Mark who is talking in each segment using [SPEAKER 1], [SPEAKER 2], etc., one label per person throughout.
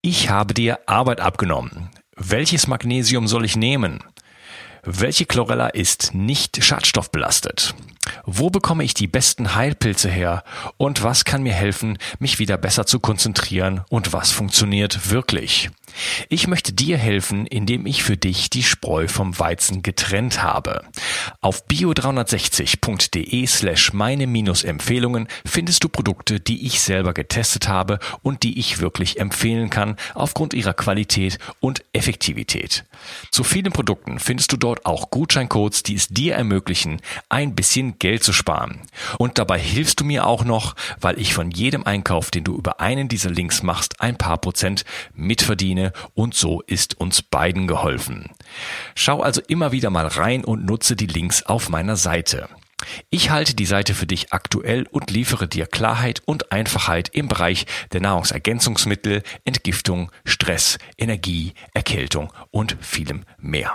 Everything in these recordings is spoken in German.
[SPEAKER 1] Ich habe dir Arbeit abgenommen. Welches Magnesium soll ich nehmen? Welche Chlorella ist nicht schadstoffbelastet? Wo bekomme ich die besten Heilpilze her? Und was kann mir helfen, mich wieder besser zu konzentrieren? Und was funktioniert wirklich? Ich möchte dir helfen, indem ich für dich die Spreu vom Weizen getrennt habe. Auf bio360.de slash meine Empfehlungen findest du Produkte, die ich selber getestet habe und die ich wirklich empfehlen kann aufgrund ihrer Qualität und Effektivität. Zu vielen Produkten findest du dort auch Gutscheincodes, die es dir ermöglichen, ein bisschen Geld zu sparen. Und dabei hilfst du mir auch noch, weil ich von jedem Einkauf, den du über einen dieser Links machst, ein paar Prozent mitverdiene und so ist uns beiden geholfen. Schau also immer wieder mal rein und nutze die Links auf meiner Seite. Ich halte die Seite für dich aktuell und liefere dir Klarheit und Einfachheit im Bereich der Nahrungsergänzungsmittel, Entgiftung, Stress, Energie, Erkältung und vielem mehr.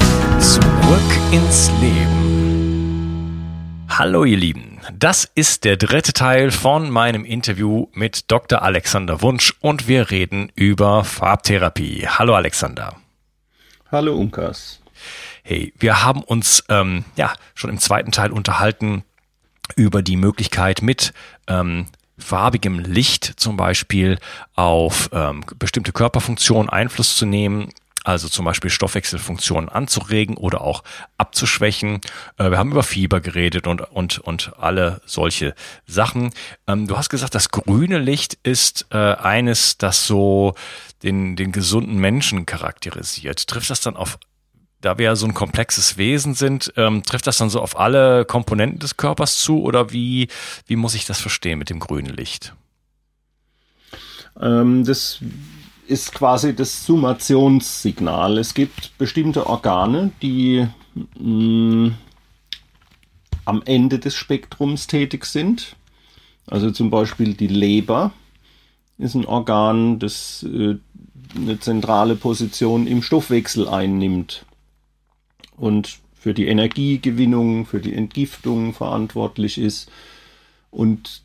[SPEAKER 2] Zurück ins Leben.
[SPEAKER 1] Hallo ihr Lieben. Das ist der dritte Teil von meinem Interview mit Dr. Alexander Wunsch und wir reden über Farbtherapie. Hallo Alexander.
[SPEAKER 3] Hallo Unkas.
[SPEAKER 1] Hey, wir haben uns ähm, ja schon im zweiten Teil unterhalten über die Möglichkeit mit ähm, farbigem Licht zum Beispiel auf ähm, bestimmte Körperfunktionen Einfluss zu nehmen also zum Beispiel Stoffwechselfunktionen anzuregen oder auch abzuschwächen. Äh, wir haben über Fieber geredet und, und, und alle solche Sachen. Ähm, du hast gesagt, das grüne Licht ist äh, eines, das so den, den gesunden Menschen charakterisiert. Trifft das dann auf, da wir ja so ein komplexes Wesen sind, ähm, trifft das dann so auf alle Komponenten des Körpers zu oder wie, wie muss ich das verstehen mit dem grünen Licht?
[SPEAKER 3] Ähm, das ist quasi das Summationssignal. Es gibt bestimmte Organe, die mh, mm, am Ende des Spektrums tätig sind. Also zum Beispiel die Leber ist ein Organ, das äh, eine zentrale Position im Stoffwechsel einnimmt und für die Energiegewinnung, für die Entgiftung verantwortlich ist und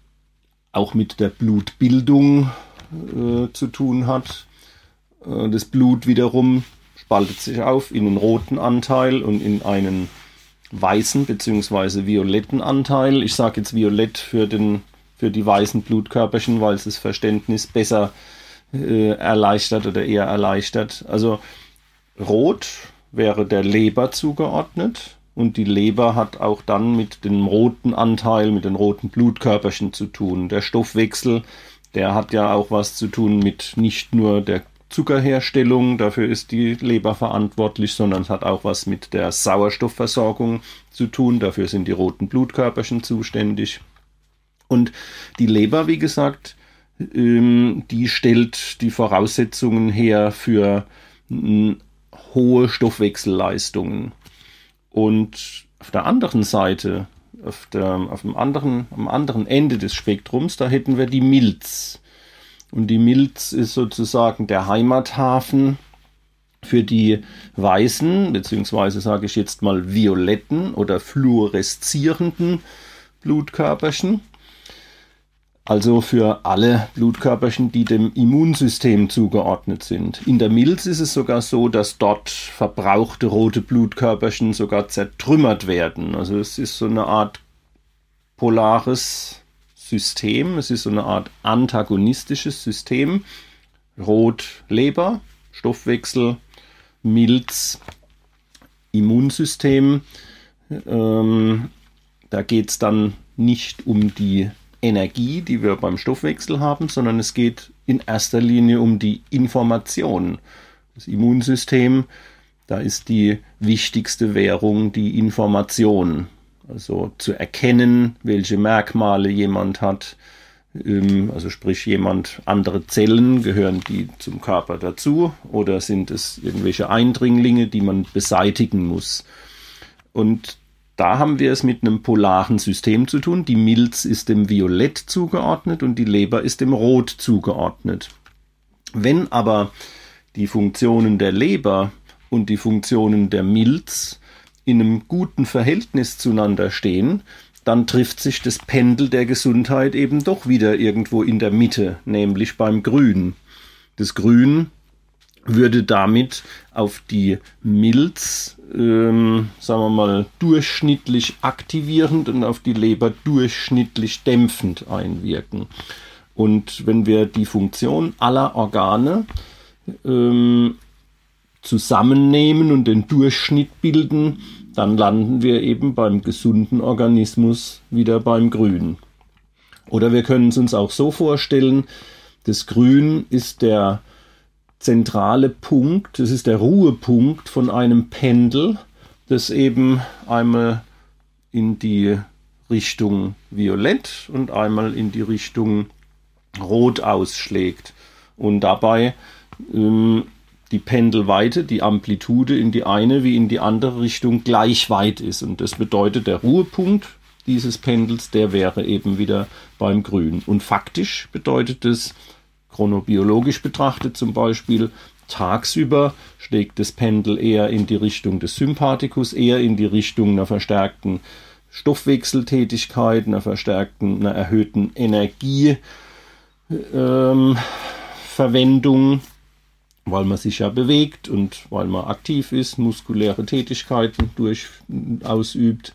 [SPEAKER 3] auch mit der Blutbildung äh, zu tun hat. Äh, das Blut wiederum spaltet sich auf in einen roten Anteil und in einen weißen bzw. violetten Anteil. Ich sage jetzt violett für, den, für die weißen Blutkörperchen, weil es das Verständnis besser äh, erleichtert oder eher erleichtert. Also rot wäre der Leber zugeordnet und die Leber hat auch dann mit dem roten Anteil, mit den roten Blutkörperchen zu tun. Der Stoffwechsel, der hat ja auch was zu tun mit nicht nur der Zuckerherstellung, dafür ist die Leber verantwortlich, sondern es hat auch was mit der Sauerstoffversorgung zu tun, dafür sind die roten Blutkörperchen zuständig. Und die Leber, wie gesagt, ähm, die stellt die Voraussetzungen her für hohe Stoffwechselleistungen. Und auf der anderen Seite, auf, der, auf dem anderen, am anderen Ende des Spektrums, da hätten wir die Milz. Und die Milz ist sozusagen der Heimathafen für die weißen, beziehungsweise sage ich jetzt mal violetten oder fluoreszierenden Blutkörperchen. Also für alle Blutkörperchen, die dem Immunsystem zugeordnet sind. In der Milz ist es sogar so, dass dort verbrauchte rote Blutkörperchen sogar zertrümmert werden. Also es ist so eine Art polares System. Es ist so eine Art antagonistisches System. Rot Leber, Stoffwechsel, Milz, Immunsystem. Ähm, da geht es dann nicht um die Energie, die wir beim Stoffwechsel haben, sondern es geht in erster Linie um die Information. Das Immunsystem, da ist die wichtigste Währung die Information. Also zu erkennen, welche Merkmale jemand hat, Ähm, also sprich jemand, andere Zellen, gehören die zum Körper dazu oder sind es irgendwelche Eindringlinge, die man beseitigen muss? Und da haben wir es mit einem polaren System zu tun. Die Milz ist dem Violett zugeordnet und die Leber ist dem Rot zugeordnet. Wenn aber die Funktionen der Leber und die Funktionen der Milz in einem guten Verhältnis zueinander stehen, dann trifft sich das Pendel der Gesundheit eben doch wieder irgendwo in der Mitte, nämlich beim Grün. Das Grün würde damit auf die Milz, ähm, sagen wir mal, durchschnittlich aktivierend und auf die Leber durchschnittlich dämpfend einwirken. Und wenn wir die Funktion aller Organe ähm, zusammennehmen und den Durchschnitt bilden, dann landen wir eben beim gesunden Organismus wieder beim Grün. Oder wir können es uns auch so vorstellen, das Grün ist der zentrale Punkt, das ist der Ruhepunkt von einem Pendel, das eben einmal in die Richtung Violett und einmal in die Richtung Rot ausschlägt. Und dabei ähm, die Pendelweite, die Amplitude in die eine wie in die andere Richtung gleich weit ist. Und das bedeutet, der Ruhepunkt dieses Pendels, der wäre eben wieder beim Grün. Und faktisch bedeutet es, chronobiologisch betrachtet zum Beispiel, tagsüber schlägt das Pendel eher in die Richtung des Sympathikus, eher in die Richtung einer verstärkten Stoffwechseltätigkeit, einer verstärkten, einer erhöhten Energieverwendung. Ähm, weil man sich ja bewegt und weil man aktiv ist, muskuläre Tätigkeiten durch, ausübt.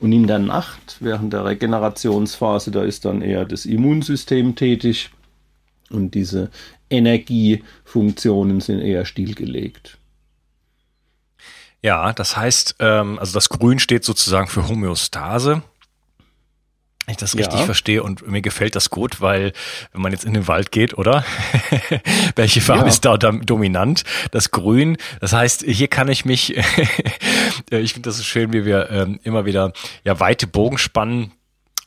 [SPEAKER 3] Und in der Nacht, während der Regenerationsphase, da ist dann eher das Immunsystem tätig und diese Energiefunktionen sind eher stillgelegt.
[SPEAKER 1] Ja, das heißt, ähm, also das Grün steht sozusagen für Homöostase ich das richtig ja. verstehe und mir gefällt das gut, weil wenn man jetzt in den Wald geht, oder? Welche Farbe ja. ist da dominant? Das Grün. Das heißt, hier kann ich mich, ich finde das so schön, wie wir ähm, immer wieder ja weite Bogen spannen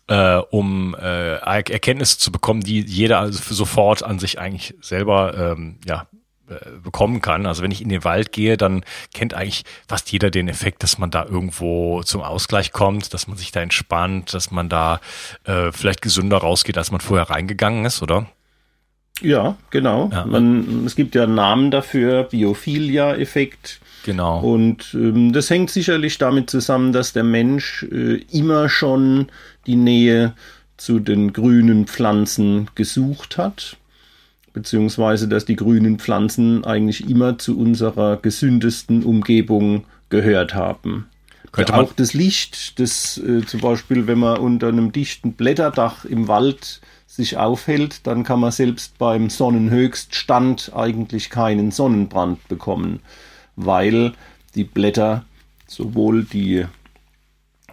[SPEAKER 1] äh, um äh, Erkenntnisse zu bekommen, die jeder also sofort an sich eigentlich selber ähm, ja äh, bekommen kann. Also wenn ich in den Wald gehe, dann kennt eigentlich fast jeder den Effekt, dass man da irgendwo zum Ausgleich kommt, dass man sich da entspannt, dass man da äh, vielleicht gesünder rausgeht, als man vorher reingegangen ist, oder?
[SPEAKER 3] Ja, genau. Ja. Man, es gibt ja einen Namen dafür, Biophilia-Effekt.
[SPEAKER 1] Genau.
[SPEAKER 3] Und ähm, das hängt sicherlich damit zusammen, dass der Mensch äh, immer schon die Nähe zu den grünen Pflanzen gesucht hat beziehungsweise dass die grünen Pflanzen eigentlich immer zu unserer gesündesten Umgebung gehört haben. Könnte man auch das Licht, das äh, zum Beispiel, wenn man unter einem dichten Blätterdach im Wald sich aufhält, dann kann man selbst beim Sonnenhöchststand eigentlich keinen Sonnenbrand bekommen, weil die Blätter sowohl die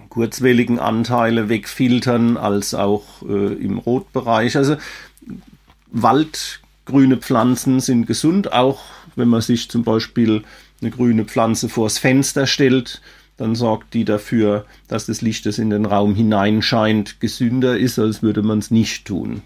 [SPEAKER 3] kurzwelligen Anteile wegfiltern als auch äh, im Rotbereich. Also Wald grüne Pflanzen sind gesund, auch wenn man sich zum Beispiel eine grüne Pflanze vors Fenster stellt, dann sorgt die dafür, dass das Licht, das in den Raum hineinscheint, gesünder ist, als würde man es nicht tun.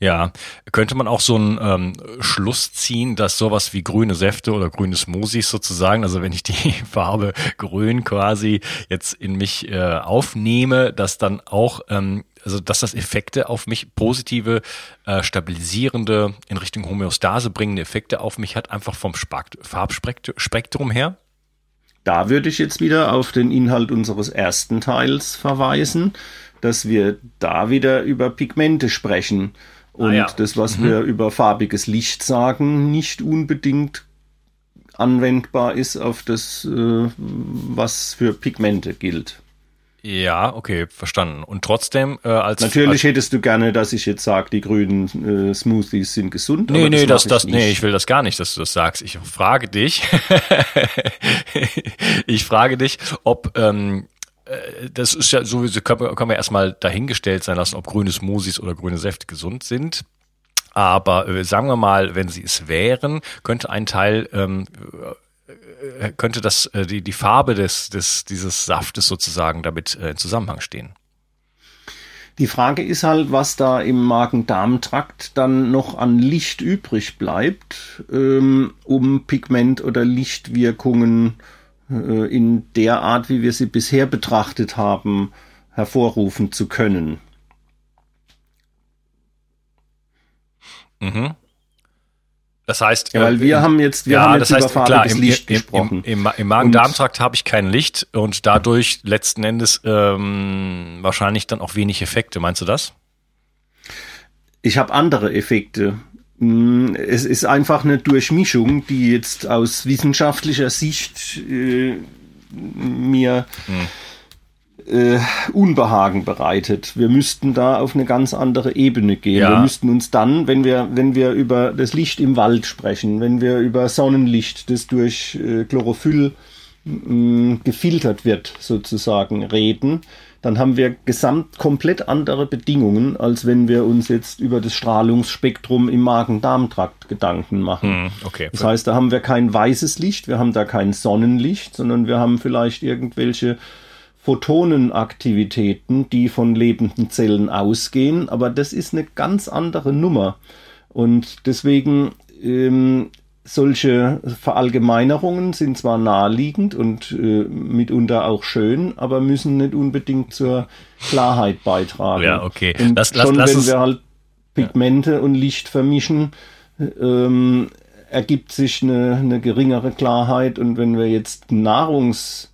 [SPEAKER 1] Ja, könnte man auch so einen ähm, Schluss ziehen, dass sowas wie grüne Säfte oder grüne Smoothies sozusagen, also wenn ich die Farbe grün quasi jetzt in mich äh, aufnehme, dass dann auch ähm, also dass das Effekte auf mich, positive, äh, stabilisierende, in Richtung Homöostase bringende Effekte auf mich hat, einfach vom Farbspektrum her?
[SPEAKER 3] Da würde ich jetzt wieder auf den Inhalt unseres ersten Teils verweisen, dass wir da wieder über Pigmente sprechen und ah ja. das, was mhm. wir über farbiges Licht sagen, nicht unbedingt anwendbar ist auf das, äh, was für Pigmente gilt.
[SPEAKER 1] Ja, okay, verstanden. Und trotzdem äh, als
[SPEAKER 3] natürlich
[SPEAKER 1] als,
[SPEAKER 3] hättest du gerne, dass ich jetzt sage, die grünen äh, Smoothies sind gesund.
[SPEAKER 1] Nee, nee, das, das, das nee, ich will das gar nicht, dass du das sagst. Ich frage dich, ich frage dich, ob ähm, äh, das ist ja sowieso können wir, können wir erstmal dahingestellt sein lassen, ob grüne Smoothies oder grüne Säfte gesund sind. Aber äh, sagen wir mal, wenn sie es wären, könnte ein Teil ähm, äh, könnte das, äh, die, die Farbe des, des, dieses Saftes sozusagen damit äh, in Zusammenhang stehen?
[SPEAKER 3] Die Frage ist halt, was da im Magen-Darm-Trakt dann noch an Licht übrig bleibt, ähm, um Pigment- oder Lichtwirkungen äh, in der Art, wie wir sie bisher betrachtet haben, hervorrufen zu können.
[SPEAKER 1] Mhm. Das heißt,
[SPEAKER 3] ja, weil wir äh, haben jetzt, wir
[SPEAKER 1] ja,
[SPEAKER 3] haben jetzt
[SPEAKER 1] das heißt,
[SPEAKER 3] über
[SPEAKER 1] klar,
[SPEAKER 3] im,
[SPEAKER 1] Licht
[SPEAKER 3] im, gesprochen.
[SPEAKER 1] Im, im, im Magen-Darm-Trakt habe ich kein Licht und dadurch letzten Endes ähm, wahrscheinlich dann auch wenig Effekte. Meinst du das?
[SPEAKER 3] Ich habe andere Effekte. Hm, es ist einfach eine Durchmischung, die jetzt aus wissenschaftlicher Sicht äh, mir hm äh, Unbehagen bereitet. Wir müssten da auf eine ganz andere Ebene gehen. Ja. Wir müssten uns dann, wenn wir, wenn wir über das Licht im Wald sprechen, wenn wir über Sonnenlicht, das durch äh, Chlorophyll mh, gefiltert wird, sozusagen, reden, dann haben wir gesamt komplett andere Bedingungen, als wenn wir uns jetzt über das Strahlungsspektrum im Magen-Darm-Trakt Gedanken machen.
[SPEAKER 1] Hm, okay.
[SPEAKER 3] Das heißt, da haben wir kein weißes Licht, wir haben da kein Sonnenlicht, sondern wir haben vielleicht irgendwelche Photonenaktivitäten, die von lebenden Zellen ausgehen, aber das ist eine ganz andere Nummer. Und deswegen ähm, solche Verallgemeinerungen sind zwar naheliegend und äh, mitunter auch schön, aber müssen nicht unbedingt zur Klarheit beitragen.
[SPEAKER 1] Ja, okay.
[SPEAKER 3] Und lass, schon lass, wenn wir halt Pigmente ja. und Licht vermischen, ähm, ergibt sich eine, eine geringere Klarheit. Und wenn wir jetzt Nahrungs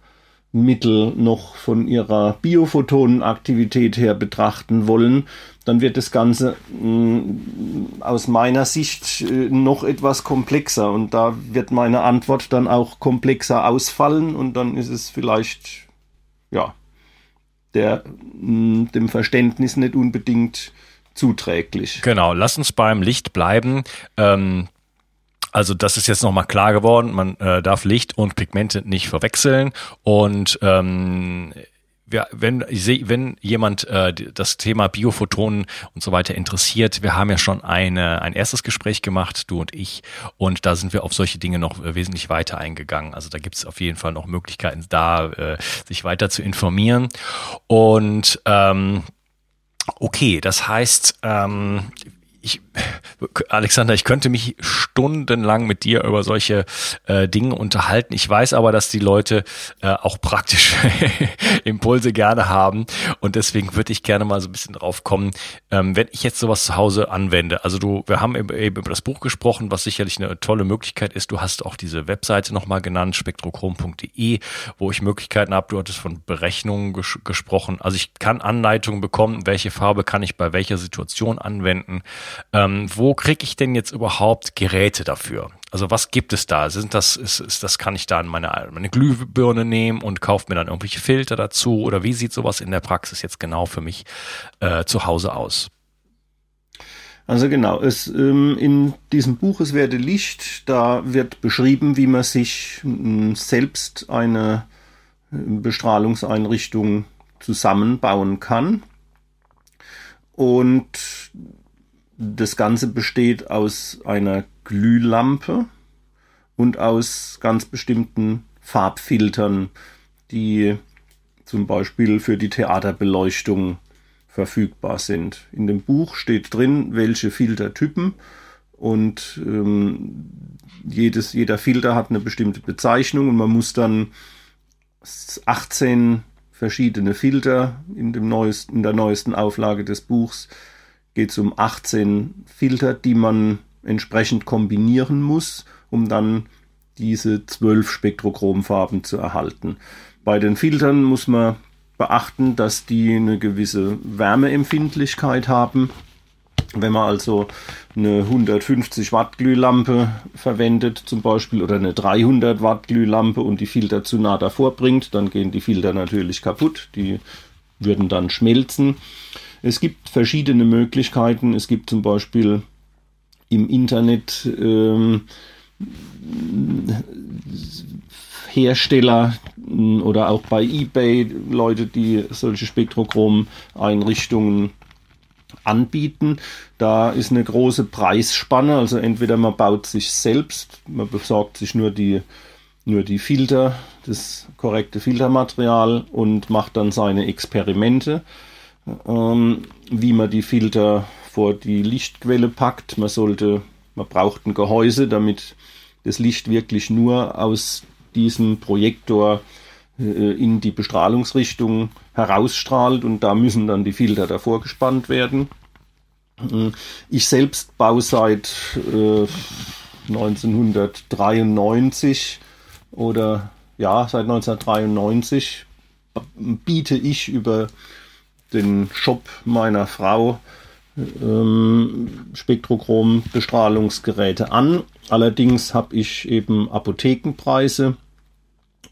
[SPEAKER 3] Mittel noch von ihrer Biophotonenaktivität her betrachten wollen, dann wird das Ganze mh, mm, aus meiner Sicht äh, noch etwas komplexer und da wird meine Antwort dann auch komplexer ausfallen und dann ist es vielleicht ja der mh, mm, dem Verständnis nicht unbedingt zuträglich.
[SPEAKER 1] Genau, lass uns beim Licht bleiben. Ähm, also das ist jetzt nochmal klar geworden. Man äh, darf Licht und Pigmente nicht verwechseln. Und ähm, ja, wenn, wenn jemand äh, das Thema Biophotonen und so weiter interessiert, wir haben ja schon eine, ein erstes Gespräch gemacht, du und ich, und da sind wir auf solche Dinge noch äh, wesentlich weiter eingegangen. Also da gibt es auf jeden Fall noch Möglichkeiten, da äh, sich weiter zu informieren. Und ähm, okay, das heißt, ähm, ich, Alexander, ich könnte mich stundenlang mit dir über solche äh, Dinge unterhalten. Ich weiß aber, dass die Leute äh, auch praktisch Impulse gerne haben und deswegen würde ich gerne mal so ein bisschen drauf kommen, ähm, wenn ich jetzt sowas zu Hause anwende. Also du, wir haben eben über das Buch gesprochen, was sicherlich eine tolle Möglichkeit ist. Du hast auch diese Webseite nochmal genannt, spektrochrom.de, wo ich Möglichkeiten habe. Du hattest von Berechnungen ges gesprochen. Also ich kann Anleitungen bekommen, welche Farbe kann ich bei welcher Situation anwenden. Ähm, wo kriege ich denn jetzt überhaupt Geräte dafür? Also was gibt es da? Sind das, ist, ist das, kann ich da meine, meine Glühbirne nehmen und kaufe mir dann irgendwelche Filter dazu? Oder wie sieht sowas in der Praxis jetzt genau für mich äh, zu Hause aus?
[SPEAKER 3] Also genau, es, ähm, in diesem Buch Es werde Licht, da wird beschrieben, wie man sich ähm, selbst eine äh, Bestrahlungseinrichtung zusammenbauen kann. Und das Ganze besteht aus einer Glühlampe und aus ganz bestimmten Farbfiltern, die zum Beispiel für die Theaterbeleuchtung verfügbar sind. In dem Buch steht drin, welche Filtertypen und ähm, jedes, jeder Filter hat eine bestimmte Bezeichnung und man muss dann 18 verschiedene Filter in, dem neuesten, in der neuesten Auflage des Buchs geht es um 18 Filter, die man entsprechend kombinieren muss, um dann diese 12 Spektrochromfarben zu erhalten. Bei den Filtern muss man beachten, dass die eine gewisse Wärmeempfindlichkeit haben. Wenn man also eine 150 Watt Glühlampe verwendet zum Beispiel oder eine 300 Watt Glühlampe und die Filter zu nah davor bringt, dann gehen die Filter natürlich kaputt. Die würden dann schmelzen. Es gibt verschiedene Möglichkeiten. Es gibt zum Beispiel im Internet ähm, Hersteller oder auch bei eBay Leute, die solche Spektrochrom-Einrichtungen anbieten. Da ist eine große Preisspanne. Also entweder man baut sich selbst, man besorgt sich nur die, nur die Filter, das korrekte Filtermaterial und macht dann seine Experimente ähm, wie man die Filter vor die Lichtquelle packt. Man sollte, man braucht ein Gehäuse, damit das Licht wirklich nur aus diesem Projektor äh, in die Bestrahlungsrichtung herausstrahlt und da müssen dann die Filter davor gespannt werden. Äh, ich selbst baue seit äh, 1993 oder ja, seit 1993 biete ich über den Shop meiner Frau ähm, Spektrochrom-Bestrahlungsgeräte an. Allerdings habe ich eben Apothekenpreise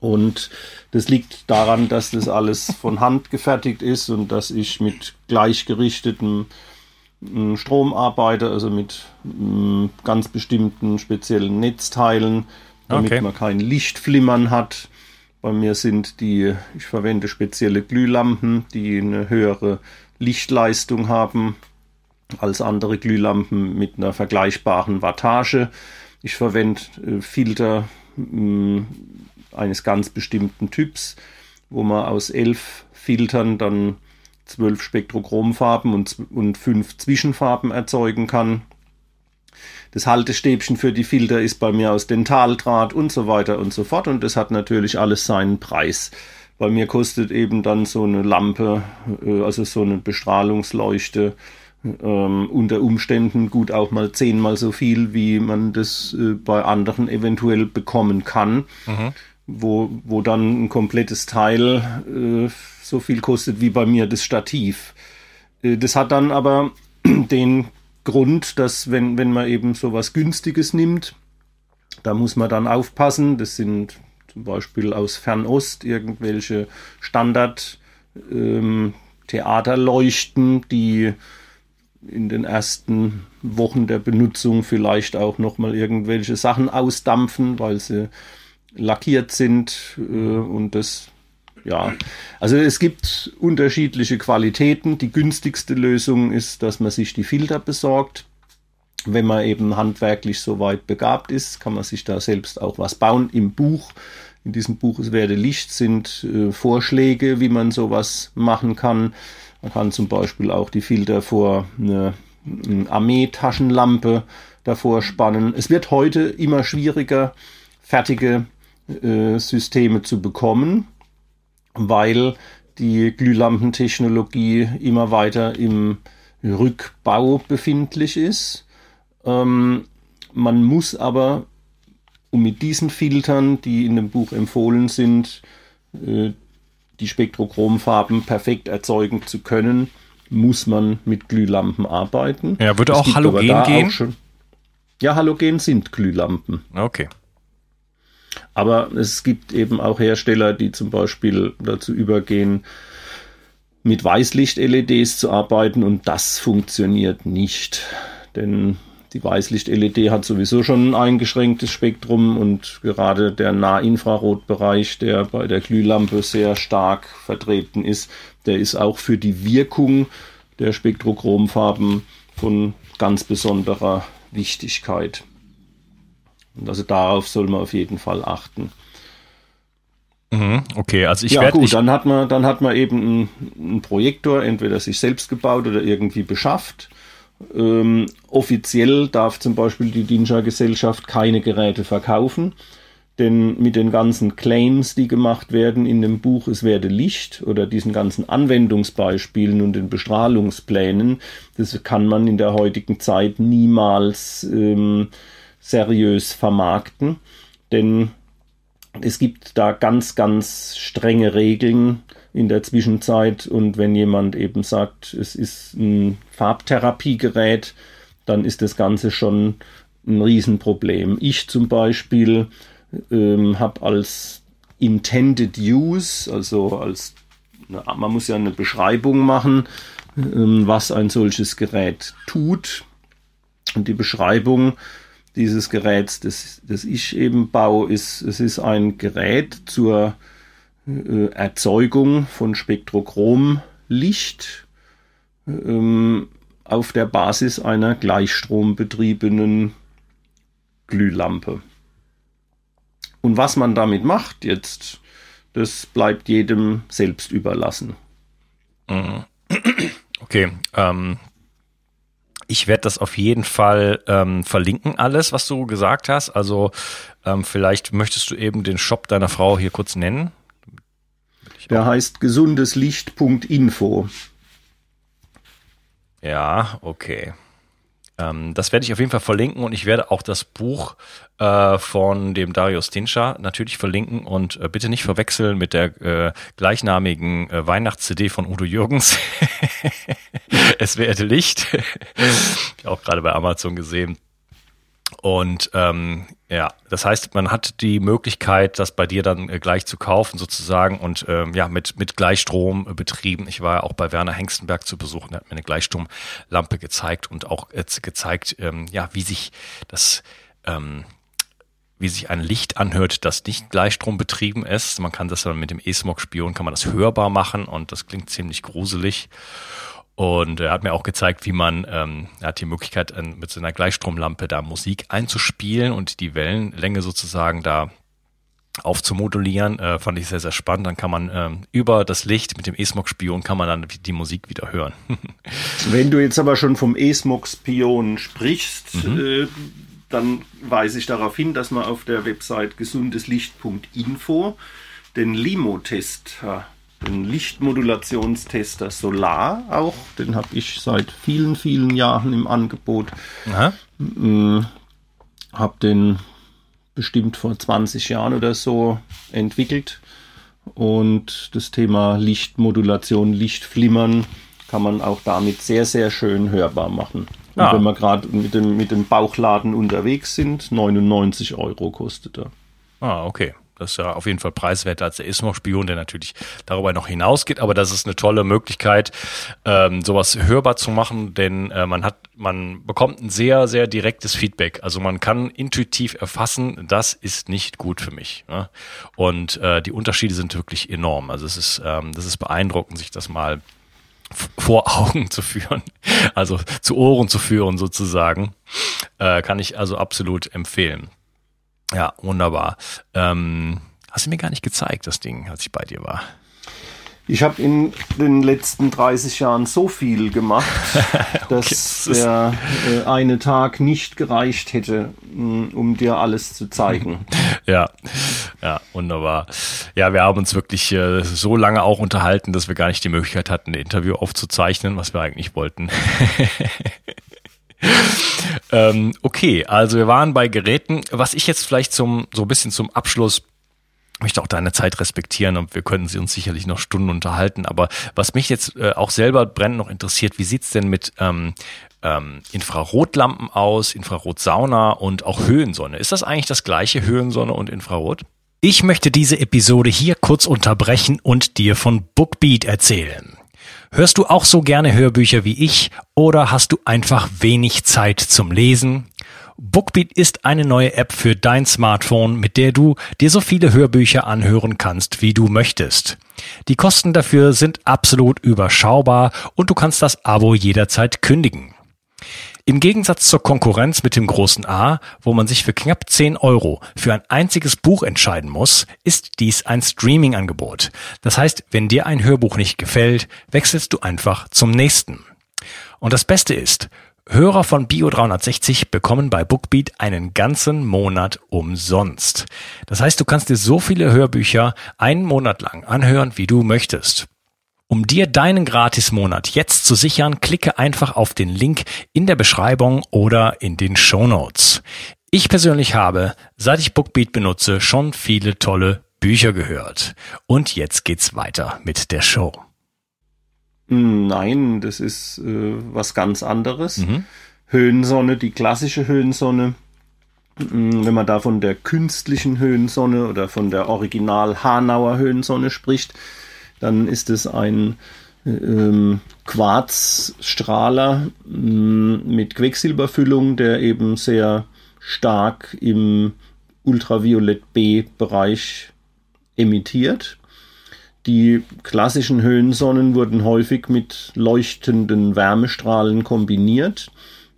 [SPEAKER 3] und das liegt daran, dass das alles von Hand gefertigt ist und dass ich mit gleichgerichtetem mm, Strom arbeite, also mit mm, ganz bestimmten speziellen Netzteilen, damit okay. man kein Lichtflimmern hat. Bei mir sind die, ich verwende spezielle Glühlampen, die eine höhere Lichtleistung haben als andere Glühlampen mit einer vergleichbaren Wattage. Ich verwende äh, Filter mh, mm, eines ganz bestimmten Typs, wo man aus elf Filtern dann zwölf Spektrochromfarben und, und fünf Zwischenfarben erzeugen kann. Das Haltestäbchen für die Filter ist bei mir aus Dentaldraht und so weiter und so fort. Und das hat natürlich alles seinen Preis. Bei mir kostet eben dann so eine Lampe, äh, also so eine Bestrahlungsleuchte, ähm, unter Umständen gut auch mal zehnmal so viel, wie man das äh, bei anderen eventuell bekommen kann. Mhm. Wo, wo dann ein komplettes Teil äh, so viel kostet wie bei mir das Stativ. Äh, das hat dann aber den Grund, dass wenn, wenn man eben so was Günstiges nimmt, da muss man dann aufpassen. Das sind zum Beispiel aus Fernost irgendwelche Standard ähm, Theaterleuchten, die in den ersten Wochen der Benutzung vielleicht auch nochmal irgendwelche Sachen ausdampfen, weil sie lackiert sind äh, und das ja, also es gibt unterschiedliche Qualitäten. Die günstigste Lösung ist, dass man sich die Filter besorgt. Wenn man eben handwerklich so weit begabt ist, kann man sich da selbst auch was bauen. Im Buch, in diesem Buch Es werde Licht, sind äh, Vorschläge, wie man sowas machen kann. Man kann zum Beispiel auch die Filter vor eine, eine Armee-Taschenlampe davor spannen. Es wird heute immer schwieriger, fertige äh, Systeme zu bekommen, weil die Glühlampentechnologie immer weiter im Rückbau befindlich ist. Ähm, man muss aber, um mit diesen Filtern, die in dem Buch empfohlen sind, äh, die Spektrochromfarben perfekt erzeugen zu können, muss man mit Glühlampen arbeiten.
[SPEAKER 1] Ja, würde auch Halogen gehen? Auch
[SPEAKER 3] schon, ja, Halogen sind Glühlampen.
[SPEAKER 1] Okay.
[SPEAKER 3] Aber es gibt eben auch Hersteller, die zum Beispiel dazu übergehen, mit Weißlicht-LEDs zu arbeiten und das funktioniert nicht. Denn die Weißlicht-LED hat sowieso schon ein eingeschränktes Spektrum und gerade der Nahinfrarotbereich, der bei der Glühlampe sehr stark vertreten ist, der ist auch für die Wirkung der Spektrochromfarben von ganz besonderer Wichtigkeit. Also darauf soll man auf jeden Fall achten.
[SPEAKER 1] Mhm, okay, also ich
[SPEAKER 3] ja,
[SPEAKER 1] werde.
[SPEAKER 3] gut, dann hat man, dann hat man eben einen, einen Projektor, entweder sich selbst gebaut oder irgendwie beschafft ähm, offiziell darf zum Beispiel die Dinsha-Gesellschaft keine Geräte verkaufen, denn mit den ganzen Claims, die gemacht werden in dem Buch Es werde Licht oder diesen ganzen Anwendungsbeispielen und den Bestrahlungsplänen, das kann man in der heutigen Zeit niemals ähm, seriös vermarkten, denn es gibt da ganz, ganz strenge Regeln, in der Zwischenzeit. Und wenn jemand eben sagt, es ist ein Farbtherapiegerät, dann ist das Ganze schon ein Riesenproblem. Ich zum Beispiel ähm, habe als Intended Use, also als man muss ja eine Beschreibung machen, ähm, was ein solches Gerät tut. Und die Beschreibung dieses Geräts, das, das ich eben baue, ist, es ist ein Gerät zur äh, Erzeugung von Spektrochromlicht ähm, auf der Basis einer gleichstrombetriebenen Glühlampe. Und was man damit macht jetzt, das bleibt jedem selbst überlassen. Mhm.
[SPEAKER 1] Okay, ähm, ich werde das auf jeden Fall ähm, verlinken, alles, was du gesagt hast. Also ähm, vielleicht möchtest du eben den Shop deiner Frau hier kurz nennen.
[SPEAKER 3] Der heißt gesundeslicht.info.
[SPEAKER 1] Ja, okay. Ähm, das werde ich auf jeden Fall verlinken und ich werde auch das Buch äh, von dem Darius Tinscha natürlich verlinken und äh, bitte nicht verwechseln mit der äh, gleichnamigen äh, Weihnachts-CD von Udo Jürgens. es werde Licht. ich auch gerade bei Amazon gesehen. Und ähm, ja, das heißt, man hat die Möglichkeit, das bei dir dann äh, gleich zu kaufen sozusagen und ähm, ja mit mit Gleichstrom äh, betrieben. Ich war ja auch bei Werner Hengstenberg zu besuchen, der hat mir eine Gleichstromlampe gezeigt und auch äh, gezeigt, ähm, ja, wie sich das ähm, wie sich ein Licht anhört, das nicht Gleichstrom betrieben ist. Man kann das dann mit dem E-Smog-Spion, kann man das hörbar machen und das klingt ziemlich gruselig. Und er hat mir auch gezeigt, wie man, ähm, er hat die Möglichkeit, mit so einer Gleichstromlampe da Musik einzuspielen und die Wellenlänge sozusagen da aufzumodulieren, äh, fand ich sehr, sehr spannend. Dann kann man ähm, über das Licht mit dem E-Smog-Spion kann man dann die Musik wieder hören.
[SPEAKER 3] Wenn du jetzt aber schon vom E-Smog-Spion sprichst, mhm. äh, dann weise ich darauf hin, dass man auf der Website gesundeslicht.info den Limo-Test den Lichtmodulationstester Solar auch. Den habe ich seit vielen, vielen Jahren im Angebot. Mhm. Habe den bestimmt vor 20 Jahren oder so entwickelt. Und das Thema Lichtmodulation, Lichtflimmern kann man auch damit sehr, sehr schön hörbar machen. Und ah. wenn wir gerade mit dem, mit dem Bauchladen unterwegs sind, 99 Euro kostet er.
[SPEAKER 1] Ah, okay. Das ist ja auf jeden Fall preiswerter als der Ismog-Spion, der natürlich darüber noch hinausgeht. Aber das ist eine tolle Möglichkeit, ähm, sowas hörbar zu machen, denn äh, man hat, man bekommt ein sehr, sehr direktes Feedback. Also man kann intuitiv erfassen, das ist nicht gut für mich. Ne? Und äh, die Unterschiede sind wirklich enorm. Also es ist, ähm, das ist beeindruckend, sich das mal vor Augen zu führen, also zu Ohren zu führen sozusagen, äh, kann ich also absolut empfehlen. Ja, wunderbar. Ähm, hast du mir gar nicht gezeigt, das Ding, als ich bei dir war.
[SPEAKER 3] Ich habe in den letzten 30 Jahren so viel gemacht, dass okay, der äh, eine Tag nicht gereicht hätte, mm, um dir alles zu zeigen.
[SPEAKER 1] ja, ja, wunderbar. Ja, wir haben uns wirklich äh, so lange auch unterhalten, dass wir gar nicht die Möglichkeit hatten, ein Interview aufzuzeichnen, was wir eigentlich wollten. ähm, okay, also wir waren bei Geräten. Was ich jetzt vielleicht zum so ein bisschen zum Abschluss möchte auch deine Zeit respektieren und wir können sie uns sicherlich noch Stunden unterhalten. Aber was mich jetzt äh, auch selber brennend noch interessiert, wie sieht's denn mit ähm, ähm, Infrarotlampen aus, Infrarotsauna und auch Höhensonne? Ist das eigentlich das gleiche Höhensonne und Infrarot?
[SPEAKER 2] Ich möchte diese Episode hier kurz unterbrechen und dir von Bookbeat erzählen. Hörst du auch so gerne Hörbücher wie ich oder hast du einfach wenig Zeit zum Lesen? Bookbeat ist eine neue App für dein Smartphone, mit der du dir so viele Hörbücher anhören kannst, wie du möchtest. Die Kosten dafür sind absolut überschaubar und du kannst das Abo jederzeit kündigen. Im Gegensatz zur Konkurrenz mit dem großen A, wo man sich für knapp 10 Euro für ein einziges Buch entscheiden muss, ist dies ein Streaming-Angebot. Das heißt, wenn dir ein Hörbuch nicht gefällt, wechselst du einfach zum nächsten. Und das Beste ist, Hörer von Bio 360 bekommen bei Bookbeat einen ganzen Monat umsonst. Das heißt, du kannst dir so viele Hörbücher einen Monat lang anhören, wie du möchtest. Um dir deinen Gratismonat jetzt zu sichern, klicke einfach auf den Link in der Beschreibung oder in den Show Notes. Ich persönlich habe, seit ich Bookbeat benutze, schon viele tolle Bücher gehört. Und jetzt geht's weiter mit der Show.
[SPEAKER 3] Nein, das ist äh, was ganz anderes. Mhm. Höhensonne, die klassische Höhensonne, mm, wenn man da von der künstlichen Höhensonne oder von der Original Hanauer Höhensonne spricht, dann ist es ein ähm, Quarzstrahler ähm, mit Quecksilberfüllung, der eben sehr stark im Ultraviolett B-Bereich emittiert. Die klassischen Höhensonnen wurden häufig mit leuchtenden Wärmestrahlen kombiniert.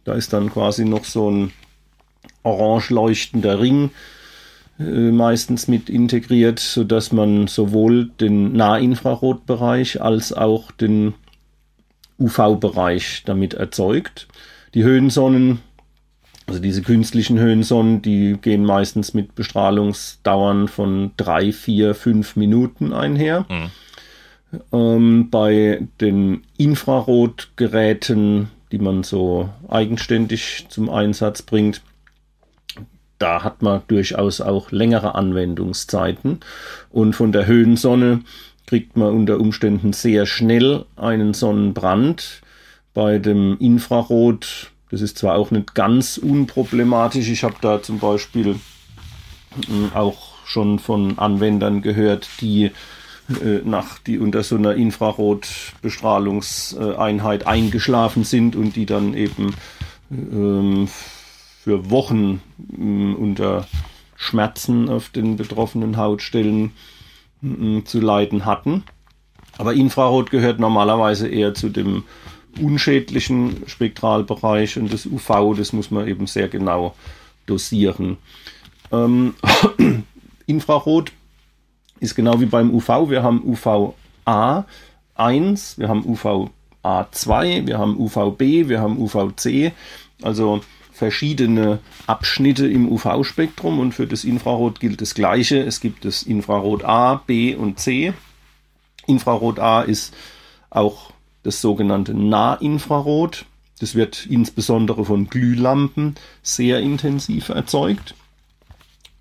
[SPEAKER 3] Da ist dann quasi noch so ein orange leuchtender Ring äh, meistens mit integriert, sodass man sowohl den Nahinfrarotbereich als auch den UV-Bereich damit erzeugt. Die Höhensonnen, also diese künstlichen Höhensonnen, die gehen meistens mit Bestrahlungsdauern von drei, vier, fünf Minuten einher. Mhm. Ähm, bei den Infrarotgeräten, die man so eigenständig zum Einsatz bringt, da hat man durchaus auch längere Anwendungszeiten. Und von der Höhensonne kriegt man unter Umständen sehr schnell einen Sonnenbrand. Bei dem Infrarot, das ist zwar auch nicht ganz unproblematisch, ich habe da zum Beispiel hm, auch schon von Anwendern gehört, die äh, nach die unter so einer Infrarotbestrahlungseinheit eingeschlafen sind und die dann eben ähm, für Wochen äh, unter Schmerzen auf den betroffenen Hautstellen äh, zu leiden hatten. Aber Infrarot gehört normalerweise eher zu dem unschädlichen Spektralbereich und das UV, das muss man eben sehr genau dosieren. Ähm, Infrarot ist genau wie beim UV. Wir haben UVA 1, wir haben UVA 2, wir haben UVB, wir haben UVC. Also verschiedene Abschnitte im UV-Spektrum und für das Infrarot gilt das Gleiche. Es gibt das Infrarot A, B und C. Infrarot A ist auch das sogenannte Nahinfrarot. Das wird insbesondere von Glühlampen sehr intensiv erzeugt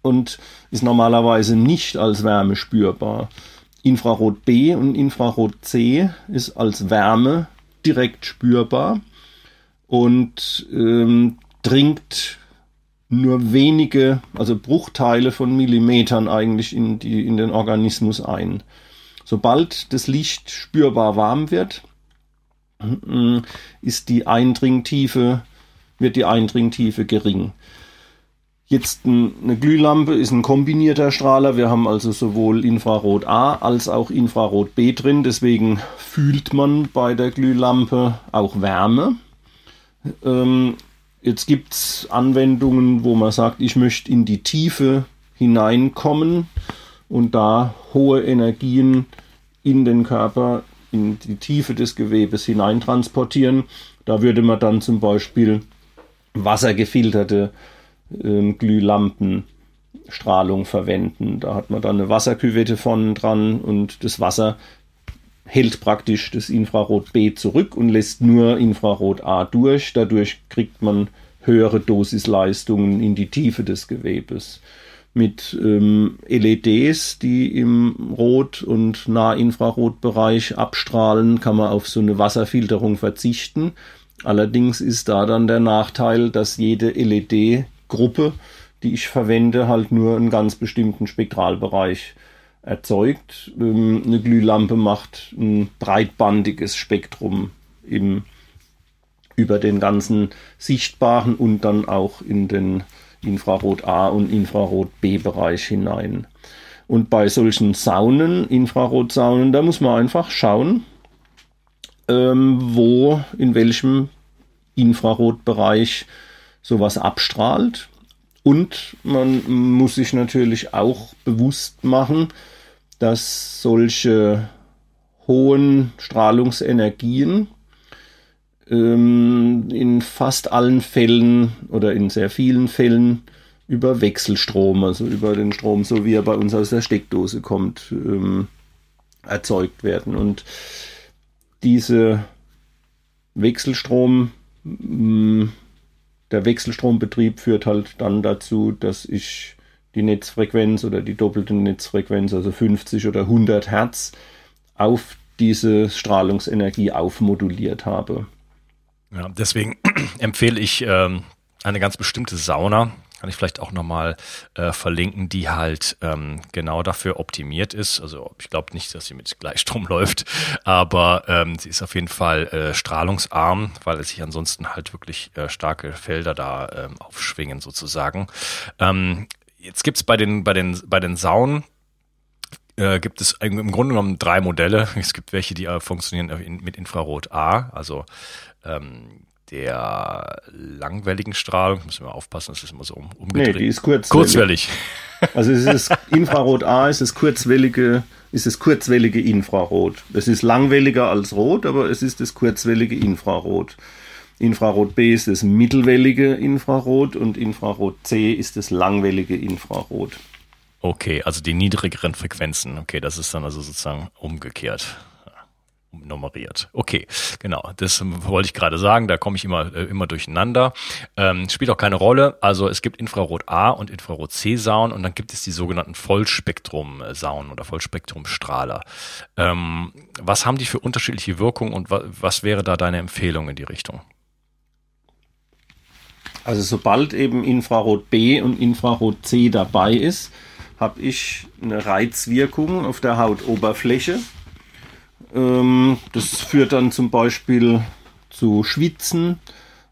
[SPEAKER 3] und ist normalerweise nicht als Wärme spürbar. Infrarot B und Infrarot C ist als Wärme direkt spürbar und ähm, dringt nur wenige, also Bruchteile von Millimetern eigentlich in, die, in den Organismus ein. Sobald das Licht spürbar warm wird, ist die Eindringtiefe, wird die Eindringtiefe gering. Jetzt eine Glühlampe ist ein kombinierter Strahler. Wir haben also sowohl Infrarot A als auch Infrarot B drin. Deswegen fühlt man bei der Glühlampe auch Wärme. Ähm, Jetzt gibt es Anwendungen, wo man sagt, ich möchte in die Tiefe hineinkommen und da hohe Energien in den Körper, in die Tiefe des Gewebes hineintransportieren. Da würde man dann zum Beispiel wassergefilterte äh, Glühlampenstrahlung verwenden. Da hat man dann eine Wasserküvette vorne dran und das Wasser hält praktisch das Infrarot B zurück und lässt nur Infrarot A durch. Dadurch kriegt man höhere Dosisleistungen in die Tiefe des Gewebes. Mit ähm, LEDs, die im Rot- und Nahinfrarotbereich abstrahlen, kann man auf so eine Wasserfilterung verzichten. Allerdings ist da dann der Nachteil, dass jede LED-Gruppe, die ich verwende, halt nur einen ganz bestimmten Spektralbereich erzeugt. Ähm, eine Glühlampe macht ein breitbandiges Spektrum im, über den ganzen sichtbaren und dann auch in den Infrarot A und Infrarot B Bereich hinein. Und bei solchen Saunen, Infrarotsaunen, da muss man einfach schauen, ähm, wo, in welchem Infrarotbereich sowas abstrahlt. Und man muss sich natürlich auch bewusst machen, dass solche hohen Strahlungsenergien ähm, in fast allen Fällen oder in sehr vielen Fällen über Wechselstrom, also über den Strom, so wie er bei uns aus der Steckdose kommt, ähm, erzeugt werden. Und diese Wechselstrom, ähm, der Wechselstrombetrieb führt halt dann dazu, dass ich die Netzfrequenz oder die doppelte Netzfrequenz, also 50 oder 100 Hertz, auf diese Strahlungsenergie aufmoduliert habe.
[SPEAKER 1] Ja, deswegen empfehle ich ähm, eine ganz bestimmte Sauna, kann ich vielleicht auch nochmal äh, verlinken, die halt ähm, genau dafür optimiert ist. Also ich glaube nicht, dass sie mit Gleichstrom läuft, aber ähm, sie ist auf jeden Fall äh, strahlungsarm, weil es sich ansonsten halt wirklich äh, starke Felder da ähm, aufschwingen sozusagen. Ähm, Jetzt gibt's bei den, bei den, bei den Saunen äh, gibt es im Grunde genommen drei Modelle. Es gibt welche, die äh, funktionieren mit Infrarot A, also ähm, der langwelligen Strahlung. Müssen wir aufpassen, das ist immer so um, umgedreht.
[SPEAKER 3] Nee, die ist kurzwellig.
[SPEAKER 1] Kurzwellig.
[SPEAKER 3] Also es ist Infrarot A, es ist kurzwellige, ist das kurzwellige Infrarot. Es ist langwelliger als Rot, aber es ist das kurzwellige Infrarot. Infrarot B ist das mittelwellige Infrarot und Infrarot C ist das langwellige Infrarot.
[SPEAKER 1] Okay, also die niedrigeren Frequenzen. Okay, das ist dann also sozusagen umgekehrt nummeriert. Okay, genau. Das wollte ich gerade sagen. Da komme ich immer, äh, immer durcheinander. Ähm, spielt auch keine Rolle. Also es gibt Infrarot A und Infrarot C Saunen und dann gibt es die sogenannten Vollspektrum Saunen oder Vollspektrumstrahler. Ähm, was haben die für unterschiedliche Wirkungen und wa was wäre da deine Empfehlung in die Richtung?
[SPEAKER 3] Also sobald eben Infrarot B und Infrarot C dabei ist, habe ich eine Reizwirkung auf der Hautoberfläche ähm, das führt dann zum Beispiel zu Schwitzen,